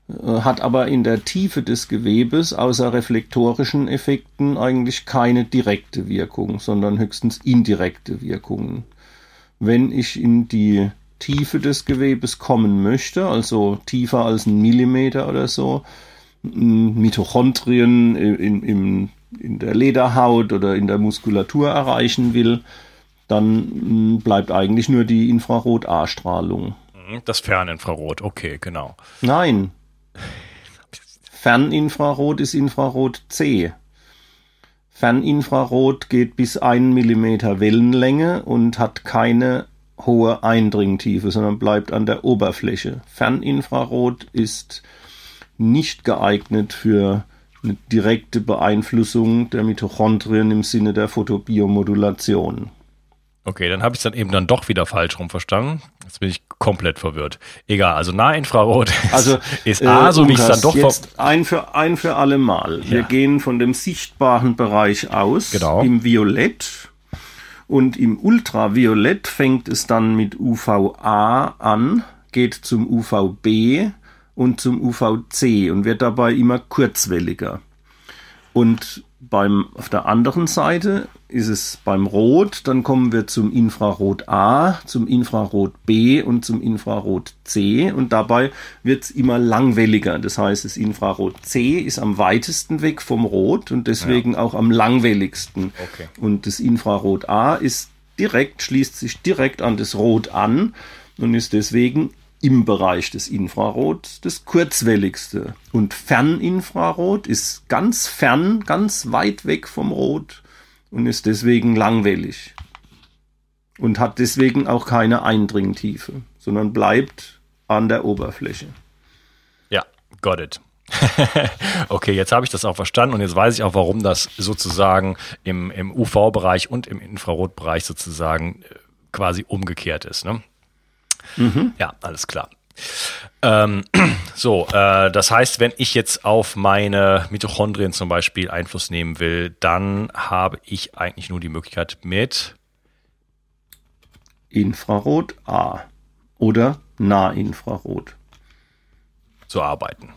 [SPEAKER 3] äh, hat aber in der Tiefe des Gewebes außer reflektorischen Effekten eigentlich keine direkte Wirkung, sondern höchstens indirekte Wirkungen. Wenn ich in die Tiefe des Gewebes kommen möchte, also tiefer als ein Millimeter oder so, Mitochondrien in, in, in der Lederhaut oder in der Muskulatur erreichen will, dann mm, bleibt eigentlich nur die Infrarot-A-Strahlung.
[SPEAKER 1] Mhm, das Ferninfrarot, okay, genau.
[SPEAKER 3] Nein. Ferninfrarot ist Infrarot C. Ferninfrarot geht bis 1 mm Wellenlänge und hat keine hohe Eindringtiefe, sondern bleibt an der Oberfläche. Ferninfrarot ist nicht geeignet für eine direkte Beeinflussung der Mitochondrien im Sinne der Photobiomodulation.
[SPEAKER 1] Okay, dann habe ich es dann eben dann doch wieder falsch rum verstanden. Jetzt bin ich komplett verwirrt. Egal, also Nahinfrarot ist,
[SPEAKER 3] also,
[SPEAKER 1] ist A, so wie ich es dann doch
[SPEAKER 3] jetzt ein für ein für alle Mal. Ja. Wir gehen von dem sichtbaren Bereich aus
[SPEAKER 1] genau.
[SPEAKER 3] im Violett und im Ultraviolett fängt es dann mit UVA an, geht zum UVB und zum UVC und wird dabei immer kurzwelliger. Und beim, auf der anderen Seite ist es beim Rot, dann kommen wir zum Infrarot A, zum Infrarot B und zum Infrarot C und dabei wird es immer langwelliger. Das heißt, das Infrarot C ist am weitesten weg vom Rot und deswegen ja. auch am langwelligsten.
[SPEAKER 1] Okay.
[SPEAKER 3] Und das Infrarot A ist direkt, schließt sich direkt an das Rot an und ist deswegen im Bereich des Infrarots das kurzwelligste. Und Ferninfrarot ist ganz fern, ganz weit weg vom Rot und ist deswegen langwellig. Und hat deswegen auch keine Eindringtiefe, sondern bleibt an der Oberfläche.
[SPEAKER 1] Ja, got it. okay, jetzt habe ich das auch verstanden und jetzt weiß ich auch, warum das sozusagen im, im UV-Bereich und im Infrarotbereich sozusagen äh, quasi umgekehrt ist. Ne? Mhm. Ja, alles klar. Ähm, so, äh, das heißt, wenn ich jetzt auf meine Mitochondrien zum Beispiel Einfluss nehmen will, dann habe ich eigentlich nur die Möglichkeit mit
[SPEAKER 3] Infrarot A oder Nahinfrarot
[SPEAKER 1] zu arbeiten.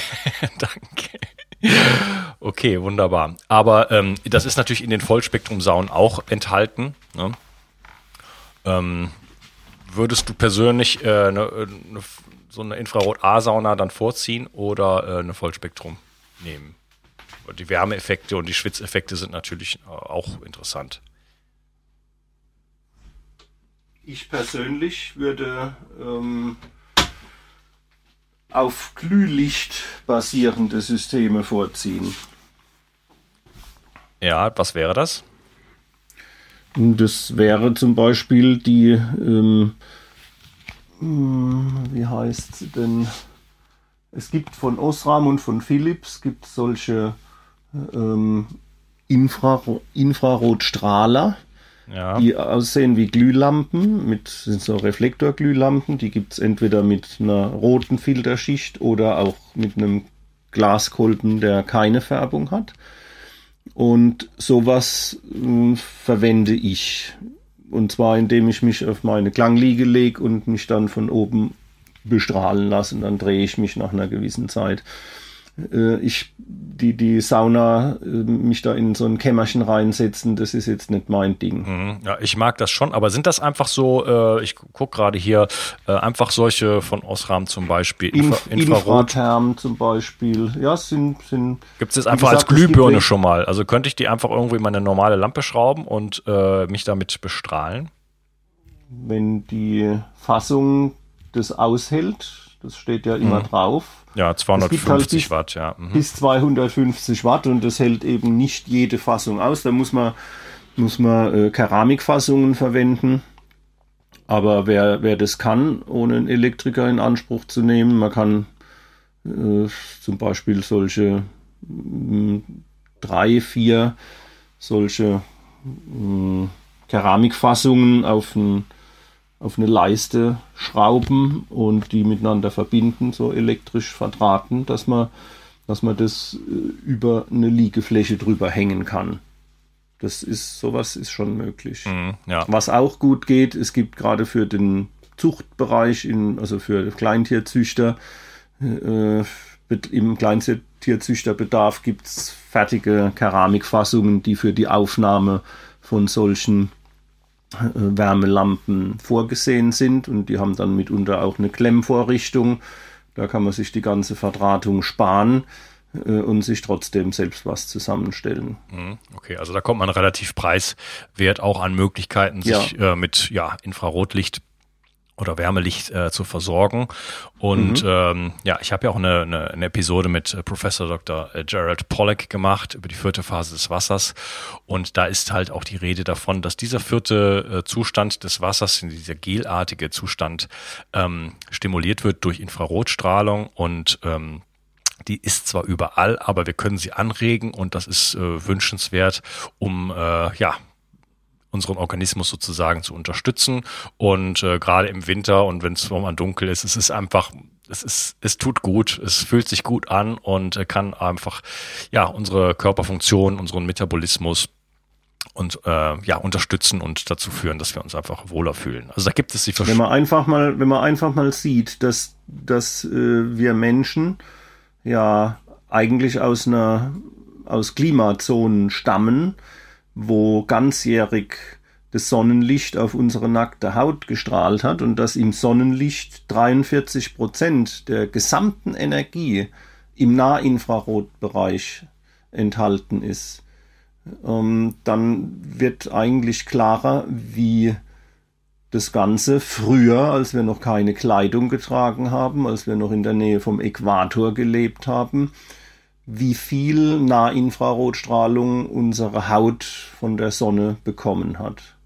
[SPEAKER 1] Danke. Okay, wunderbar. Aber ähm, das ist natürlich in den Vollspektrum-Saunen auch enthalten. Ne? Ähm, würdest du persönlich äh, eine, eine, so eine Infrarot-A-Sauna dann vorziehen oder äh, eine Vollspektrum nehmen? Die Wärmeeffekte und die Schwitzeffekte sind natürlich äh, auch interessant.
[SPEAKER 3] Ich persönlich würde ähm, auf Glühlicht basierende Systeme vorziehen.
[SPEAKER 1] Ja, was wäre das?
[SPEAKER 3] Das wäre zum Beispiel die, ähm, hm, wie heißt sie denn? Es gibt von Osram und von Philips gibt solche ähm, Infraro Infrarotstrahler, ja. die aussehen wie Glühlampen, mit sind so Reflektorglühlampen. Die gibt es entweder mit einer roten Filterschicht oder auch mit einem Glaskolben, der keine Färbung hat. Und sowas äh, verwende ich. Und zwar indem ich mich auf meine Klangliege lege und mich dann von oben bestrahlen lasse. Und dann drehe ich mich nach einer gewissen Zeit. Äh, ich die, die Sauna, äh, mich da in so ein Kämmerchen reinsetzen, das ist jetzt nicht mein Ding.
[SPEAKER 1] Mhm. Ja, ich mag das schon, aber sind das einfach so, äh, ich gucke gerade hier, äh, einfach solche von Osram zum Beispiel,
[SPEAKER 3] Infra Infrarot. Infratherm zum Beispiel, ja, sind, sind.
[SPEAKER 1] Gibt es jetzt einfach gesagt, als Glühbirne schon mal? Also könnte ich die einfach irgendwie in meine normale Lampe schrauben und mich damit bestrahlen?
[SPEAKER 3] Wenn die Fassung das aushält, das steht ja immer mhm. drauf.
[SPEAKER 1] Ja, 250 halt Watt, ja.
[SPEAKER 3] Mhm. Bis 250 Watt und das hält eben nicht jede Fassung aus. Da muss man, muss man äh, Keramikfassungen verwenden. Aber wer, wer das kann, ohne einen Elektriker in Anspruch zu nehmen, man kann äh, zum Beispiel solche mh, mm, drei, vier solche mh, mm, Keramikfassungen auf ein auf eine Leiste schrauben und die miteinander verbinden, so elektrisch verdrahten, dass man, dass man das äh, über eine Liegefläche drüber hängen kann. Das ist, sowas ist schon möglich. Mhm, ja. Was auch gut geht, es gibt gerade für den Zuchtbereich, in, also für Kleintierzüchter, äh, im Kleintierzüchterbedarf gibt es fertige Keramikfassungen, die für die Aufnahme von solchen Wärmelampen vorgesehen sind und die haben dann mitunter auch eine Klemmvorrichtung. Da kann man sich die ganze Verdrahtung sparen äh, und sich trotzdem selbst was zusammenstellen.
[SPEAKER 1] Mhm, okay, also da kommt man relativ preiswert auch an Möglichkeiten, sich ja. äh, mit ja, Infrarotlicht oder Wärmelicht äh, zu versorgen. Und mhm. ähm, ja, ich habe ja auch eine, eine, eine Episode mit äh, Professor Dr. Äh, Gerald Pollack gemacht über die vierte Phase des Wassers. Und da ist halt auch die Rede davon, dass dieser vierte äh, Zustand des Wassers, dieser gelartige Zustand, ähm, stimuliert wird durch Infrarotstrahlung und ähm, die ist zwar überall, aber wir können sie anregen und das ist äh, wünschenswert, um äh, ja unseren Organismus sozusagen zu unterstützen. Und äh, gerade im Winter und wenn es mal dunkel ist, es ist einfach, es ist, es tut gut, es fühlt sich gut an und äh, kann einfach ja unsere Körperfunktion, unseren Metabolismus und äh, ja unterstützen und dazu führen, dass wir uns einfach wohler fühlen. Also da gibt es die
[SPEAKER 3] Wenn man einfach mal, wenn man einfach mal sieht, dass dass äh, wir Menschen ja eigentlich aus einer aus Klimazonen stammen, wo ganzjährig das Sonnenlicht auf unsere nackte Haut gestrahlt hat und dass im Sonnenlicht 43 Prozent der gesamten Energie im Nahinfrarotbereich enthalten ist, ähm, dann wird eigentlich klarer, wie das Ganze früher, als wir noch keine Kleidung getragen haben, als wir noch in der Nähe vom Äquator gelebt haben, wie viel Nahinfrarotstrahlung unsere Haut von der Sonne bekommen hat.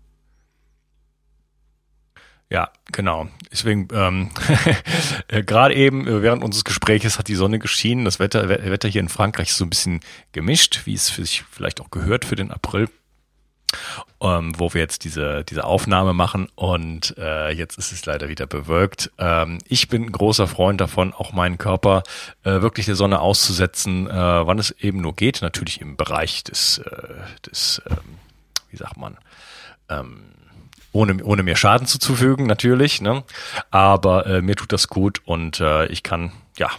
[SPEAKER 1] Ja, genau. Deswegen, ähm, äh, gerade eben äh, während unseres Gespräches hat die Sonne geschienen. Das Wetter, Wetter hier in Frankreich ist so ein bisschen gemischt, wie es für sich vielleicht auch gehört für den April ähm, wo wir jetzt diese, diese Aufnahme machen und äh, jetzt ist es leider wieder bewölkt. Ähm, ich bin ein großer Freund davon, auch meinen Körper äh, wirklich der Sonne auszusetzen, äh, wann es eben nur geht, natürlich im Bereich des, äh, des ähm, wie sagt man, ähm, ohne, ohne mir Schaden zuzufügen, natürlich, ne? Aber äh, mir tut das gut und äh, ich kann, ja,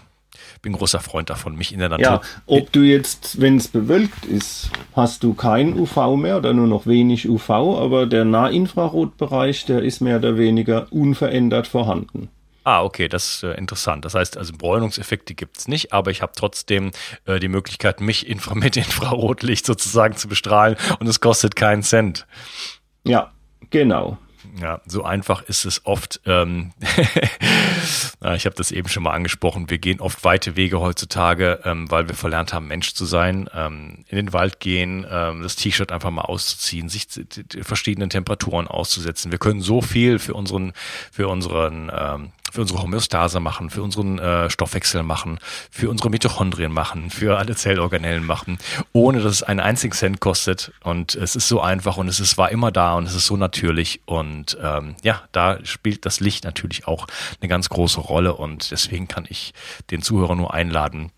[SPEAKER 1] bin großer Freund davon, mich in der Natur. Ja,
[SPEAKER 3] ob du jetzt, wenn es bewölkt ist, hast du kein UV mehr oder nur noch wenig UV, aber der Nahinfrarotbereich, der ist mehr oder weniger unverändert vorhanden.
[SPEAKER 1] Ah, okay, das ist äh, interessant. Das heißt, also Bräunungseffekte gibt es nicht, aber ich habe trotzdem äh, die Möglichkeit, mich infra mit Infrarotlicht sozusagen zu bestrahlen und es kostet keinen Cent.
[SPEAKER 3] Ja, genau.
[SPEAKER 1] Ja, so einfach ist es oft. Ähm, ich habe das eben schon mal angesprochen. Wir gehen oft weite Wege heutzutage, ähm, weil wir verlernt haben, Mensch zu sein. Ähm, in den Wald gehen, ähm, das T-Shirt einfach mal auszuziehen, sich verschiedenen Temperaturen auszusetzen. Wir können so viel für unseren, für unseren ähm, für unsere Homöostase machen, für unseren äh, Stoffwechsel machen, für unsere Mitochondrien machen, für alle Zellorganellen machen, ohne dass es einen einzigen Cent kostet. Und es ist so einfach und es ist, war immer da und es ist so natürlich. Und ähm, ja, da spielt das Licht natürlich auch eine ganz große Rolle. Und deswegen kann ich den Zuhörer nur einladen,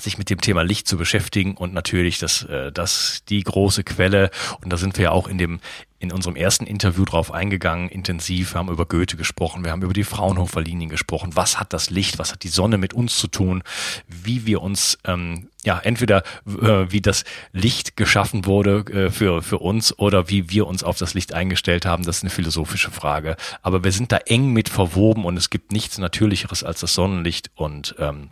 [SPEAKER 1] sich mit dem Thema Licht zu beschäftigen und natürlich das, äh, das die große Quelle und da sind wir ja auch in dem in unserem ersten Interview drauf eingegangen, intensiv. Wir haben über Goethe gesprochen, wir haben über die Fraunhofer Linien gesprochen. Was hat das Licht, was hat die Sonne mit uns zu tun? Wie wir uns, ähm, ja, entweder äh, wie das Licht geschaffen wurde äh, für, für uns oder wie wir uns auf das Licht eingestellt haben, das ist eine philosophische Frage. Aber wir sind da eng mit verwoben und es gibt nichts Natürlicheres als das Sonnenlicht und ähm,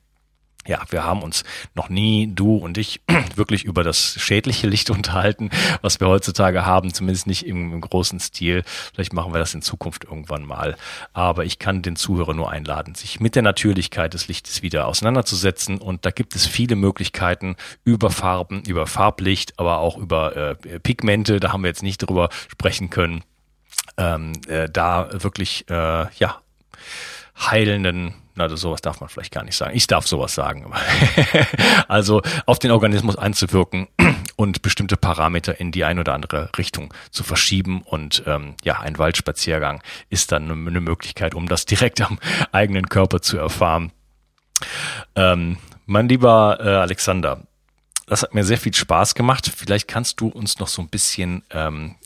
[SPEAKER 1] ja, wir haben uns noch nie, du und ich, wirklich über das schädliche Licht unterhalten, was wir heutzutage haben, zumindest nicht im, im, großen Stil. Vielleicht machen wir das in Zukunft irgendwann mal. Aber ich kann den Zuhörer nur einladen, sich mit der Natürlichkeit des Lichtes wieder auseinanderzusetzen. Und da gibt es viele Möglichkeiten über Farben, über Farblicht, aber auch über äh, Pigmente. Da haben wir jetzt nicht drüber sprechen können. Ähm, äh, da wirklich, äh, ja, heilenden na, sowas darf man vielleicht gar nicht sagen. Ich darf sowas sagen. also auf den Organismus einzuwirken und bestimmte Parameter in die ein oder andere Richtung zu verschieben. Und ähm, ja, ein Waldspaziergang ist dann eine Möglichkeit, um das direkt am eigenen Körper zu erfahren. Ähm, mein lieber äh, Alexander, das hat mir sehr viel Spaß gemacht. Vielleicht kannst du uns noch so ein bisschen ähm,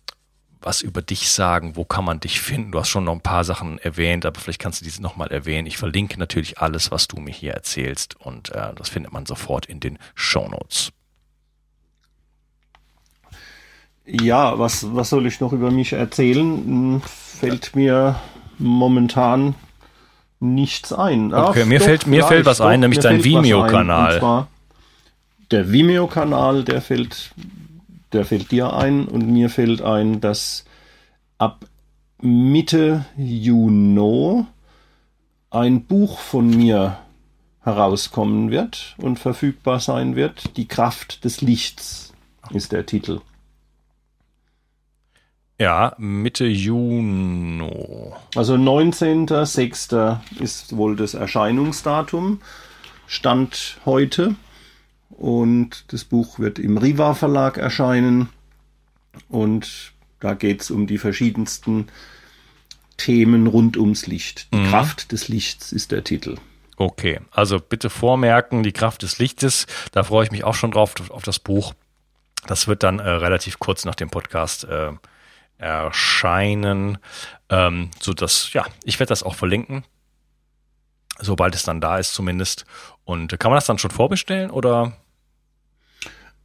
[SPEAKER 1] was über dich sagen? Wo kann man dich finden? Du hast schon noch ein paar Sachen erwähnt, aber vielleicht kannst du diese nochmal erwähnen. Ich verlinke natürlich alles, was du mir hier erzählst und äh, das findet man sofort in den Show Notes.
[SPEAKER 3] Ja, was, was soll ich noch über mich erzählen? Hm, fällt mir momentan nichts ein.
[SPEAKER 1] Okay, Ach, mir doch, fällt, mir fällt was doch, ein, nämlich dein Vimeo-Kanal.
[SPEAKER 3] Der Vimeo-Kanal, der fällt der fällt dir ein und mir fällt ein, dass ab Mitte Juni ein Buch von mir herauskommen wird und verfügbar sein wird. Die Kraft des Lichts ist der Titel.
[SPEAKER 1] Ja, Mitte Juni.
[SPEAKER 3] Also 19.06. ist wohl das Erscheinungsdatum. Stand heute und das Buch wird im Riva Verlag erscheinen und da geht es um die verschiedensten Themen rund ums Licht. Die mhm. Kraft des Lichts ist der Titel.
[SPEAKER 1] Okay, also bitte vormerken, die Kraft des Lichtes, da freue ich mich auch schon drauf, auf das Buch. Das wird dann äh, relativ kurz nach dem Podcast äh, erscheinen, ähm, so dass, ja, ich werde das auch verlinken, sobald es dann da ist zumindest. Und kann man das dann schon vorbestellen oder?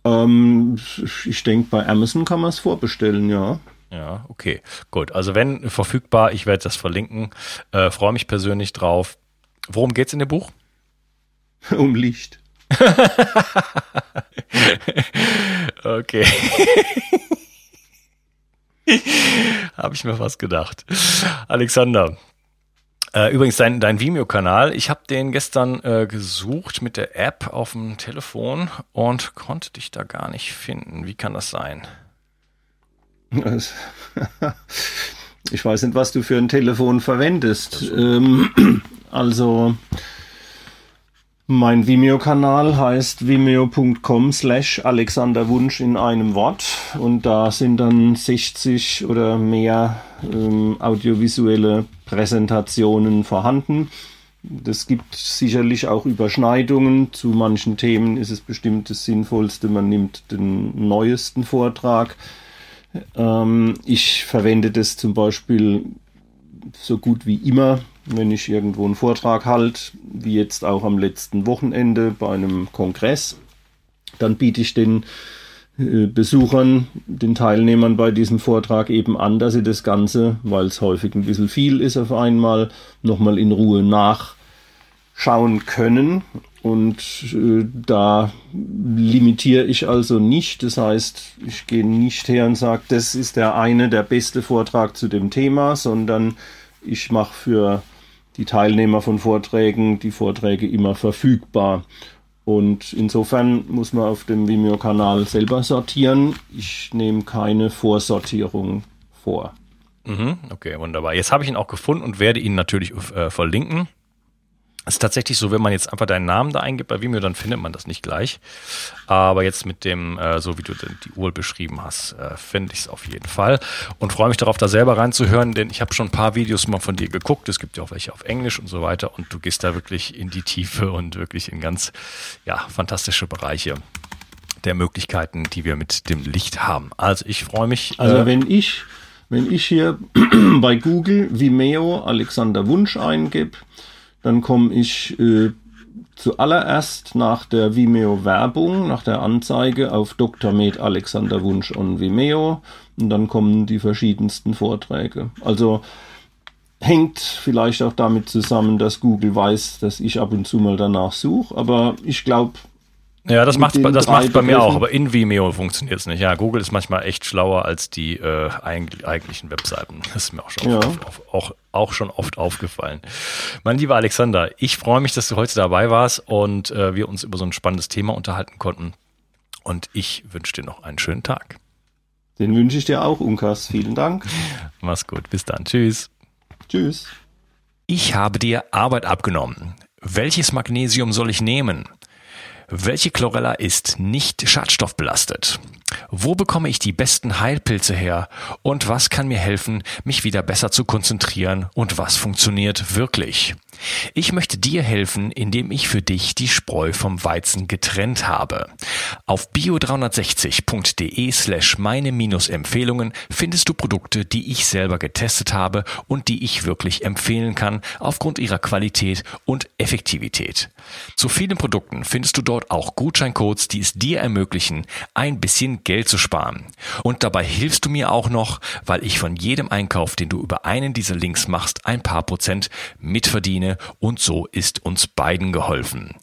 [SPEAKER 3] Ähm, ich denke, bei Amazon kann man es vorbestellen, ja.
[SPEAKER 1] Ja, okay. Gut. Also wenn verfügbar, ich werde das verlinken. Äh, Freue mich persönlich drauf. Worum geht es in dem Buch?
[SPEAKER 3] Um Licht.
[SPEAKER 1] okay. Habe ich mir fast gedacht. Alexander, äh, übrigens, dein, dein Vimeo-Kanal, ich habe den gestern äh, gesucht mit der App auf dem Telefon und konnte dich da gar nicht finden. Wie kann das sein?
[SPEAKER 3] Ich weiß nicht, was du für ein Telefon verwendest. Ähm, also mein Vimeo-Kanal heißt vimeo.com slash Alexander Wunsch in einem Wort und da sind dann 60 oder mehr ähm, audiovisuelle Präsentationen vorhanden. Es gibt sicherlich auch Überschneidungen. Zu manchen Themen ist es bestimmt das Sinnvollste, man nimmt den neuesten Vortrag. Ähm, ich verwende das zum Beispiel so gut wie immer wenn ich irgendwo einen Vortrag halte, wie jetzt auch am letzten Wochenende bei einem Kongress, dann biete ich den äh, Besuchern, den Teilnehmern bei diesem Vortrag eben an, dass sie das Ganze, weil es häufig ein bisschen viel ist auf einmal, nochmal in Ruhe nachschauen können. Und äh, da limitiere ich also nicht. Das heißt, ich gehe nicht her und sage, das ist der eine, der beste Vortrag zu dem Thema, sondern ich mache für die Teilnehmer von Vorträgen, die Vorträge immer verfügbar. Und insofern muss man auf dem Vimeo-Kanal selber sortieren. Ich nehme keine Vorsortierung vor.
[SPEAKER 1] Mhm, okay, wunderbar. Jetzt habe ich ihn auch gefunden und werde ihn natürlich äh, verlinken. Ist tatsächlich so, wenn man jetzt einfach deinen Namen da eingibt bei Vimeo, dann findet man das nicht gleich. Aber jetzt mit dem, äh, so wie du die Uhr beschrieben hast, äh, finde ich es auf jeden Fall. Und freue mich darauf, da selber reinzuhören, denn ich habe schon ein paar Videos mal von dir geguckt. Es gibt ja auch welche auf Englisch und so weiter. Und du gehst da wirklich in die Tiefe und wirklich in ganz, ja, fantastische Bereiche der Möglichkeiten, die wir mit dem Licht haben. Also ich freue mich.
[SPEAKER 3] Also äh, wenn ich Wenn ich hier bei Google Vimeo Alexander Wunsch eingebe, dann komme ich äh, zuallererst nach der Vimeo-Werbung, nach der Anzeige auf Dr. Med Alexander Wunsch on Vimeo und dann kommen die verschiedensten Vorträge. Also hängt vielleicht auch damit zusammen, dass Google weiß, dass ich ab und zu mal danach suche, aber ich glaube,
[SPEAKER 1] ja, das macht das macht bei mir auch, aber in Vimeo funktioniert es nicht. Ja, Google ist manchmal echt schlauer als die äh, eigentlichen Webseiten. Das ist mir auch schon, ja. oft, auch, auch schon oft aufgefallen. Mein lieber Alexander, ich freue mich, dass du heute dabei warst und äh, wir uns über so ein spannendes Thema unterhalten konnten. Und ich wünsche dir noch einen schönen Tag.
[SPEAKER 3] Den wünsche ich dir auch, Unkas. Vielen Dank.
[SPEAKER 1] Mach's gut. Bis dann. Tschüss.
[SPEAKER 3] Tschüss.
[SPEAKER 1] Ich habe dir Arbeit abgenommen. Welches Magnesium soll ich nehmen? Welche Chlorella ist nicht schadstoffbelastet? Wo bekomme ich die besten Heilpilze her? Und was kann mir helfen, mich wieder besser zu konzentrieren? Und was funktioniert wirklich? Ich möchte dir helfen, indem ich für dich die Spreu vom Weizen getrennt habe. Auf bio360.de slash meine Empfehlungen findest du Produkte, die ich selber getestet habe und die ich wirklich empfehlen kann aufgrund ihrer Qualität und Effektivität. Zu vielen Produkten findest du dort auch Gutscheincodes, die es dir ermöglichen, ein bisschen Geld zu sparen. Und dabei hilfst du mir auch noch, weil ich von jedem Einkauf, den du über einen dieser Links machst, ein paar Prozent mitverdiene und so ist uns beiden geholfen.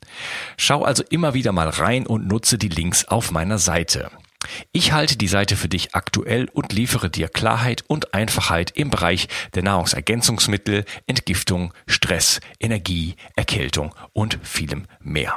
[SPEAKER 1] Schau also immer wieder mal rein und nutze die Links auf meiner Seite. Ich halte die Seite für dich aktuell und liefere dir Klarheit und Einfachheit im Bereich der Nahrungsergänzungsmittel, Entgiftung, Stress, Energie, Erkältung und vielem mehr.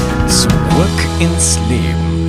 [SPEAKER 2] Zurück ins Leben.